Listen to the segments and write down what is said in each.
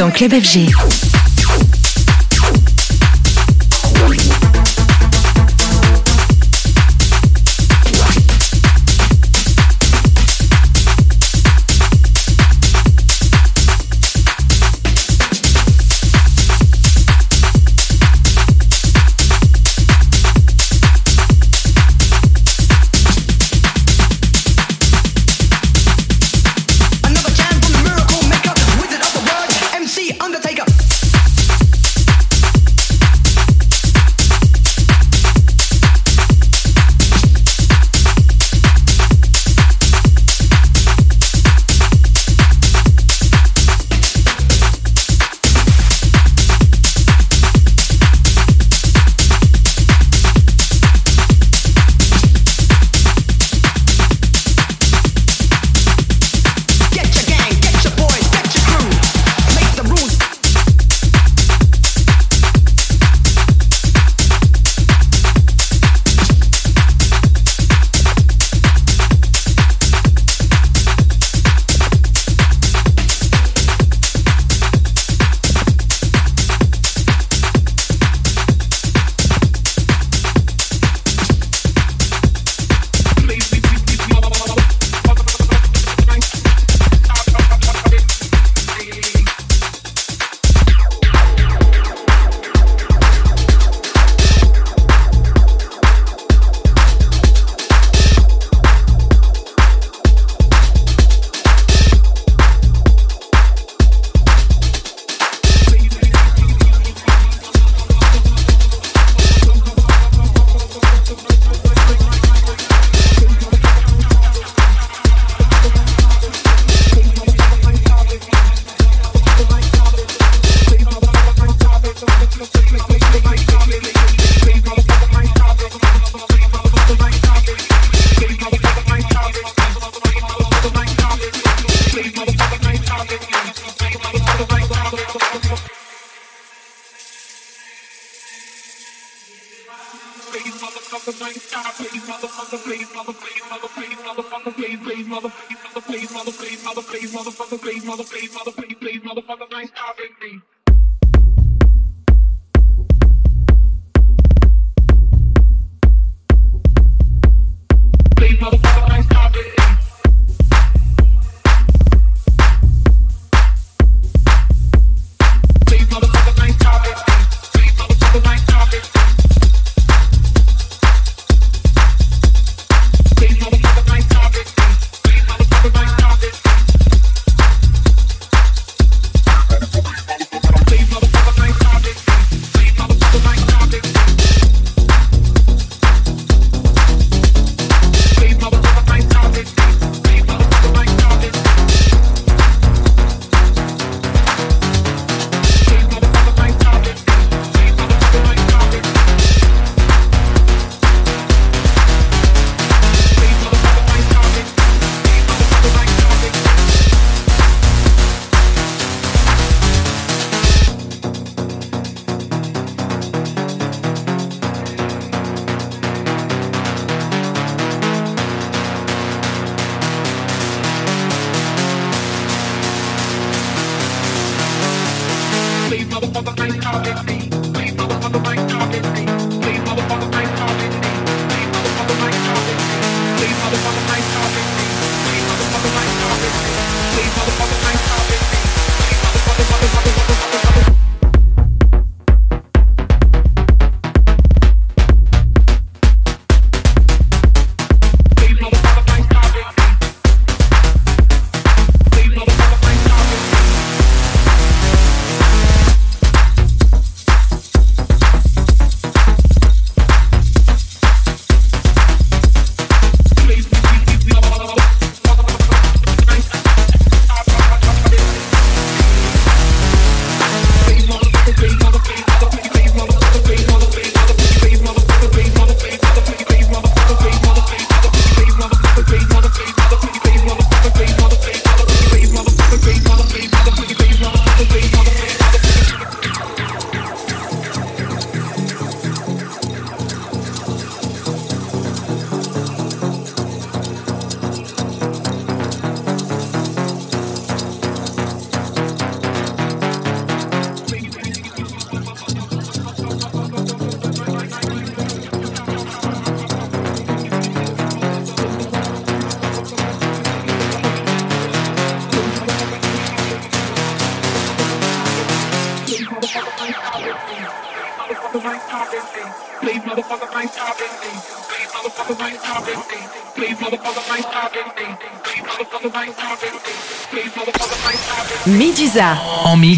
Dans Club FG.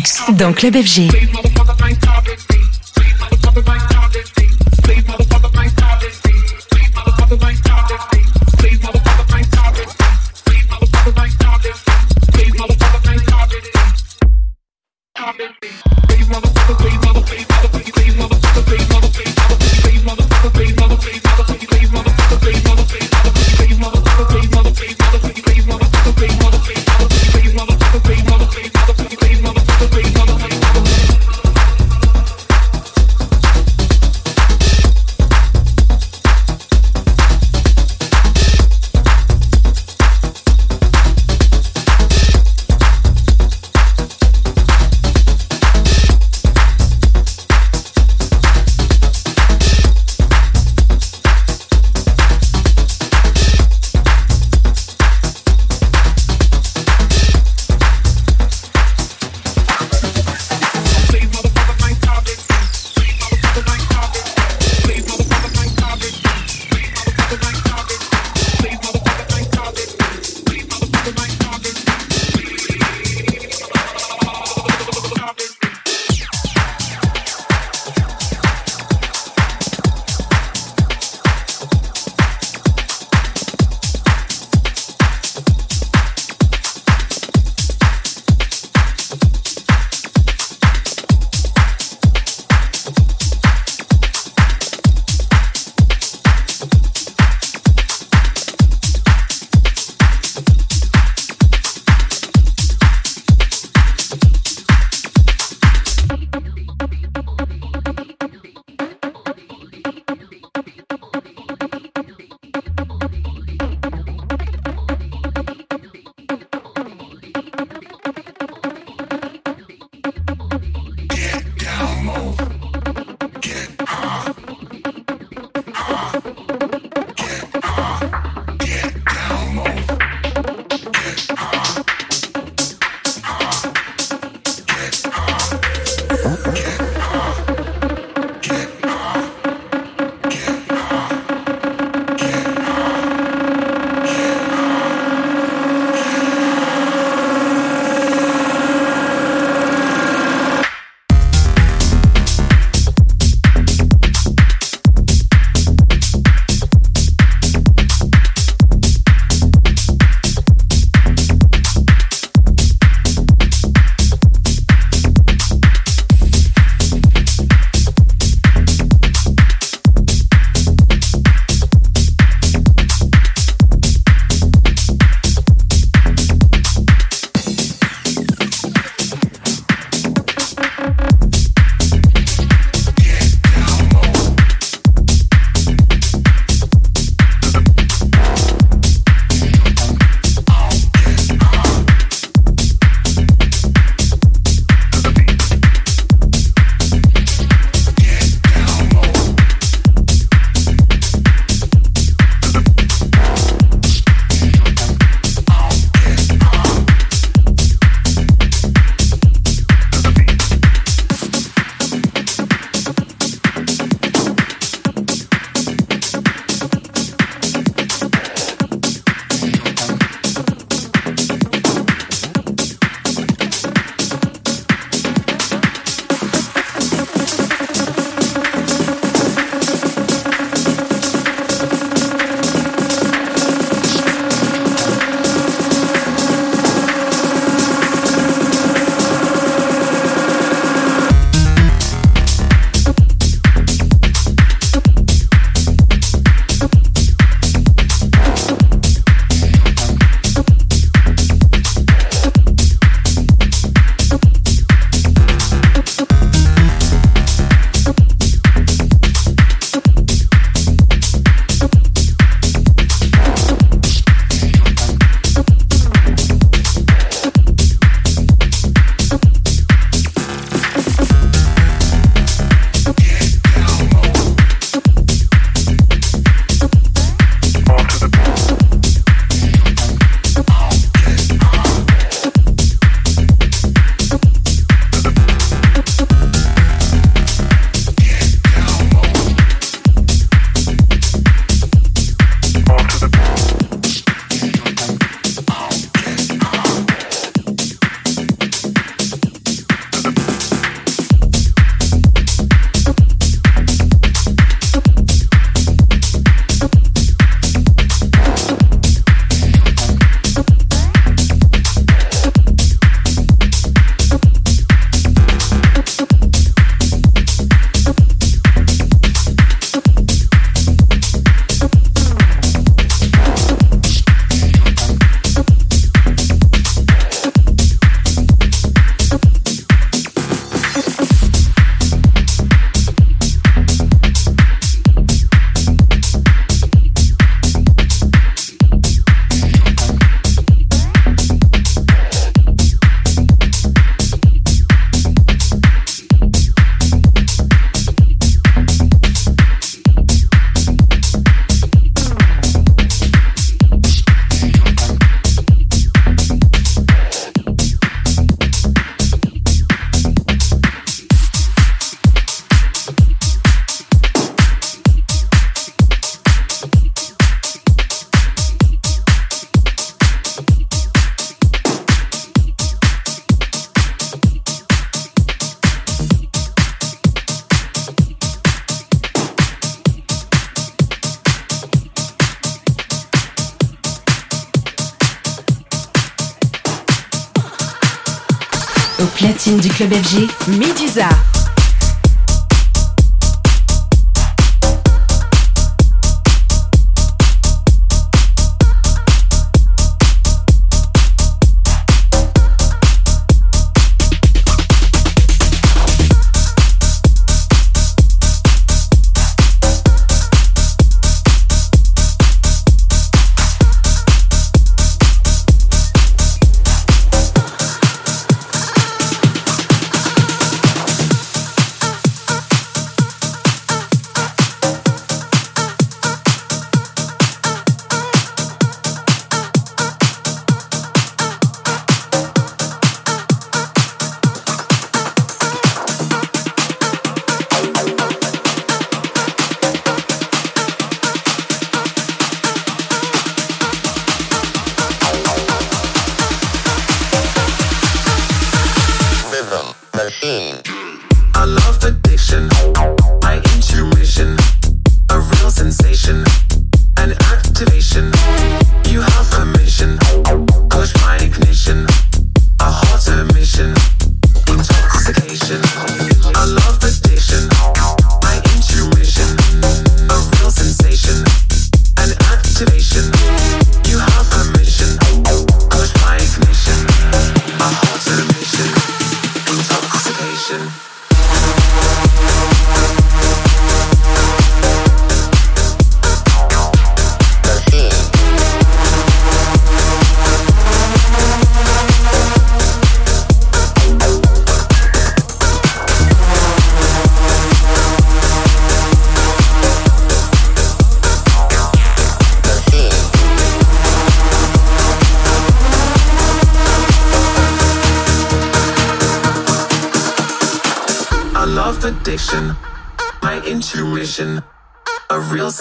Mix. Dans Club FG. Okay.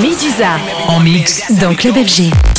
Medusa en mix dans Club FG.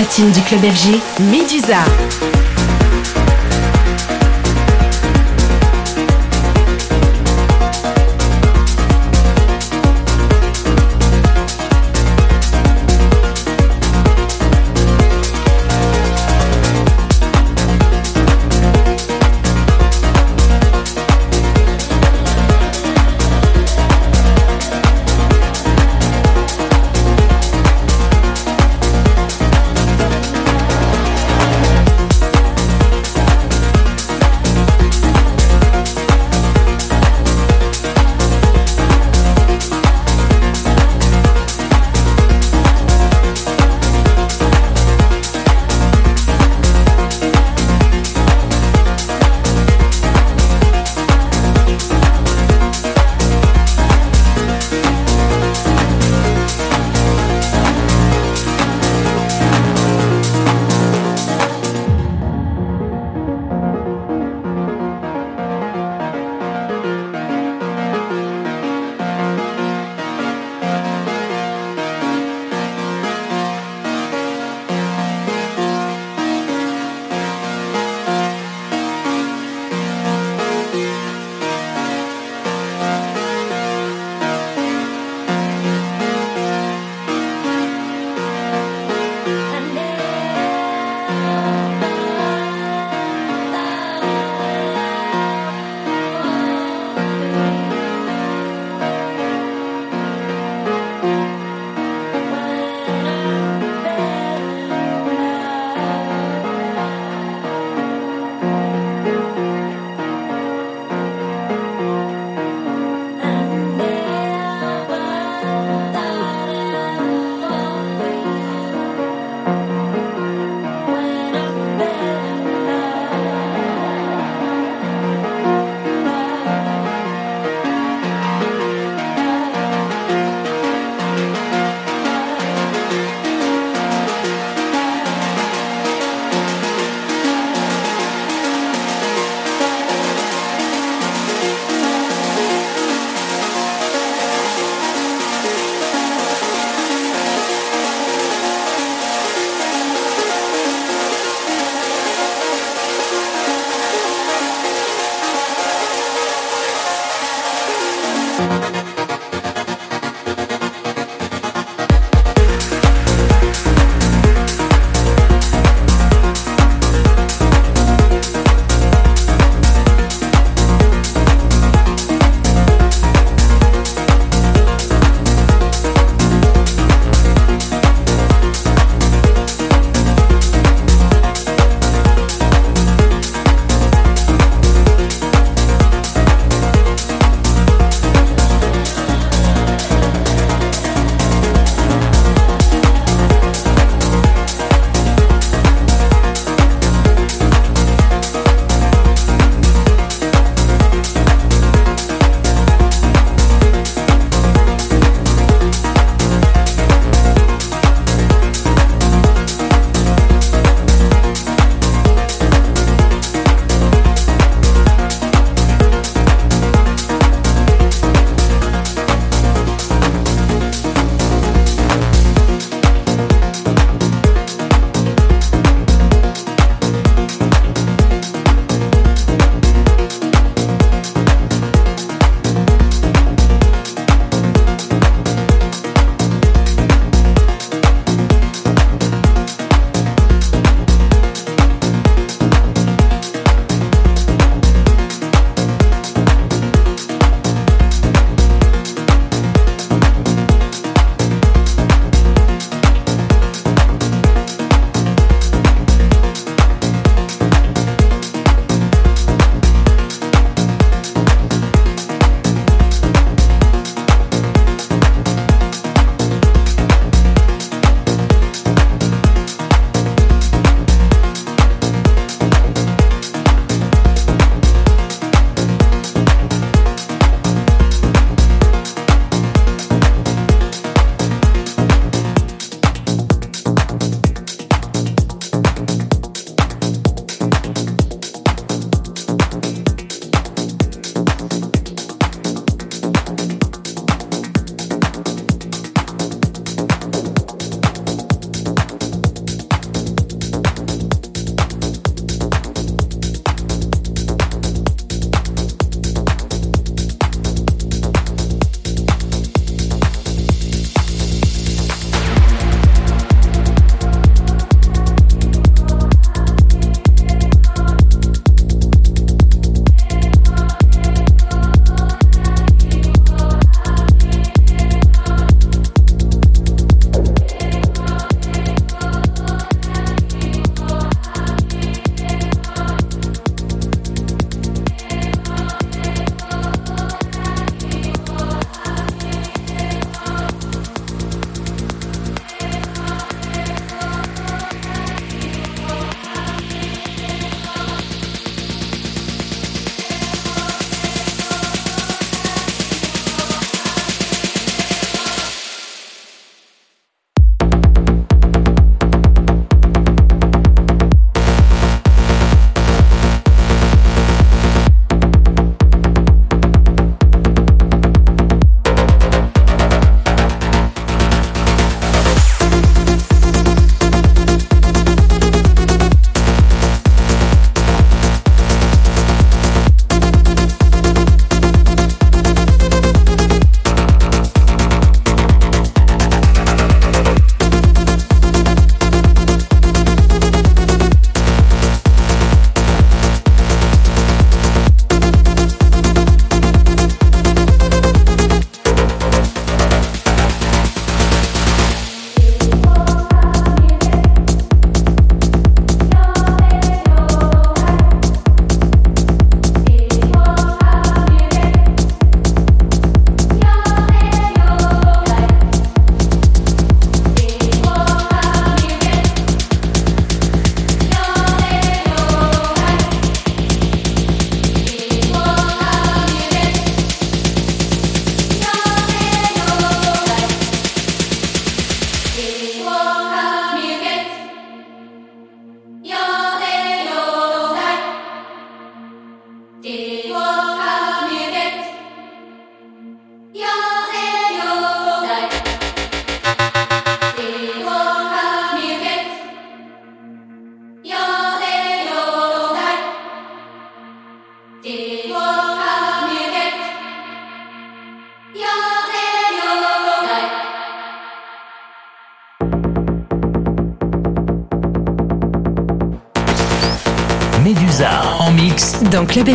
Platine du club FG, Medusa.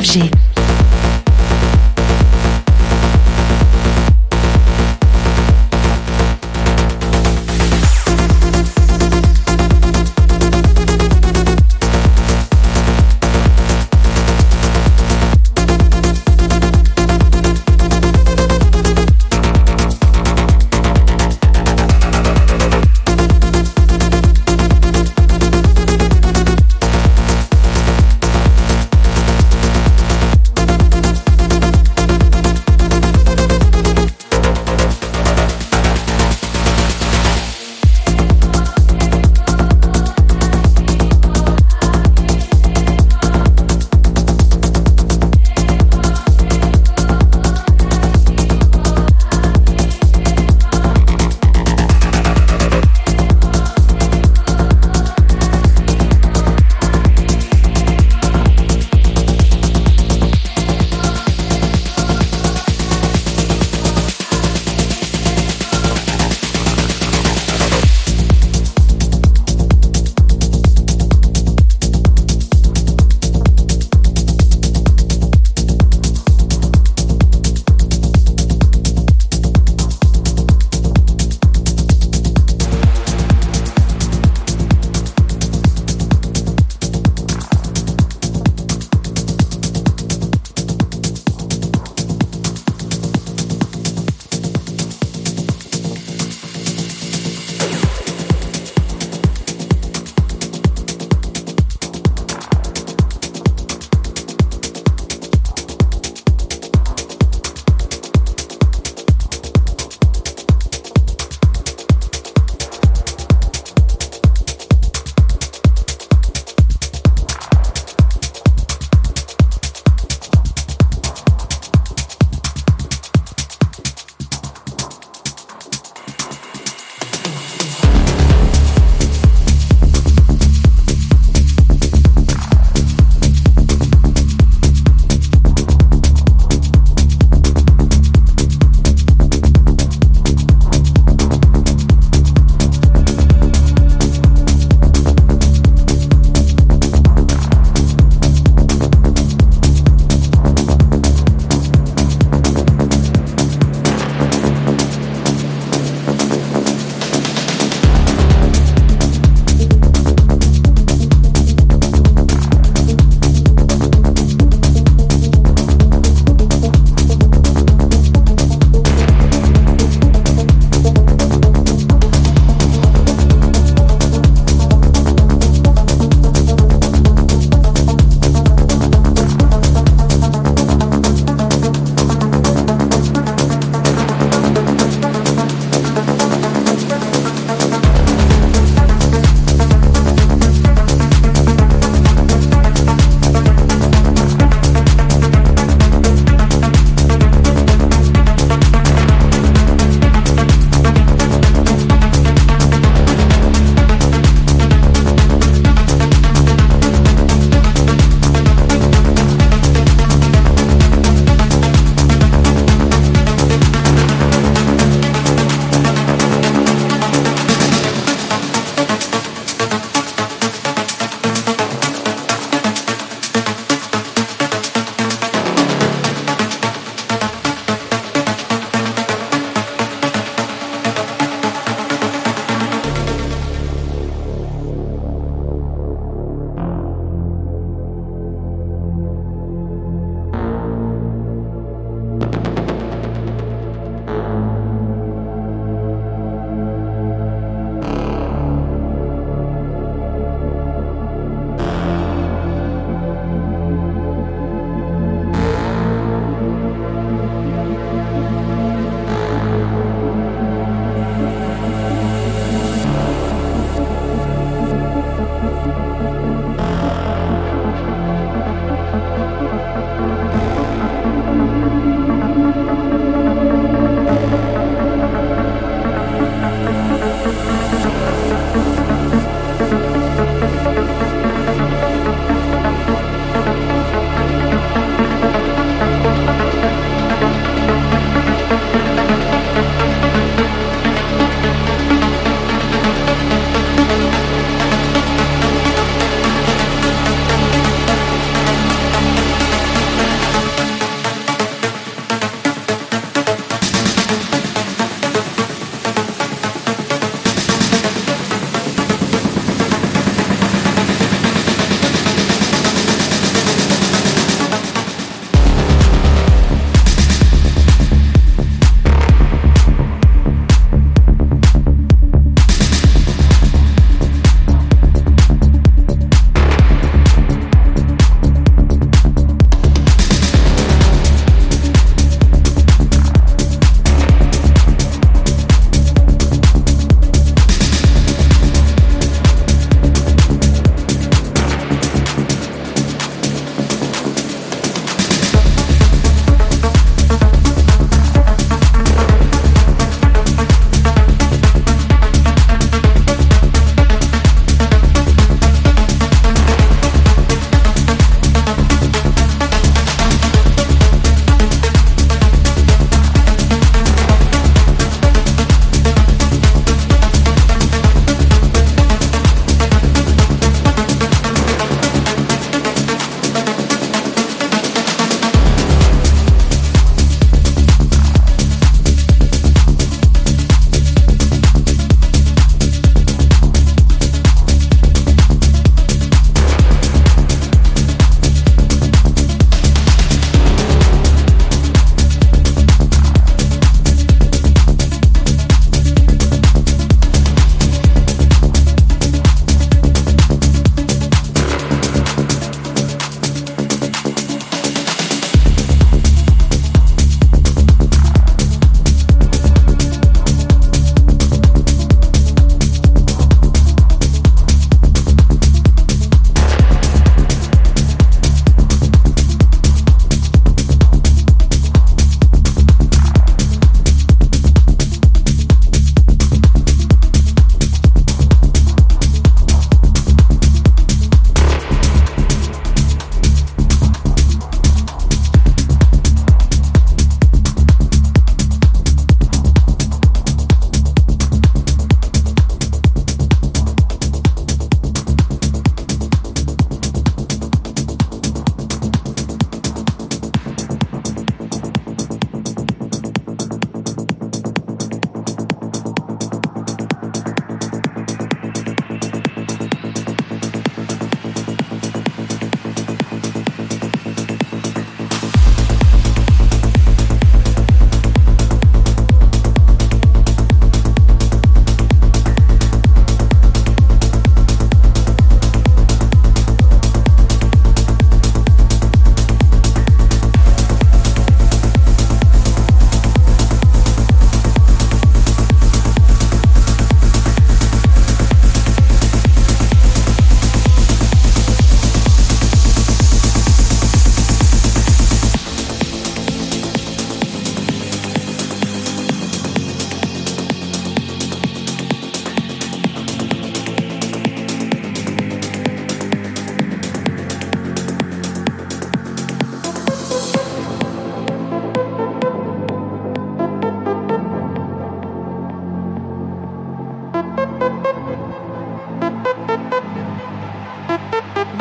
Dans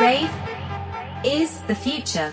Rave is the future.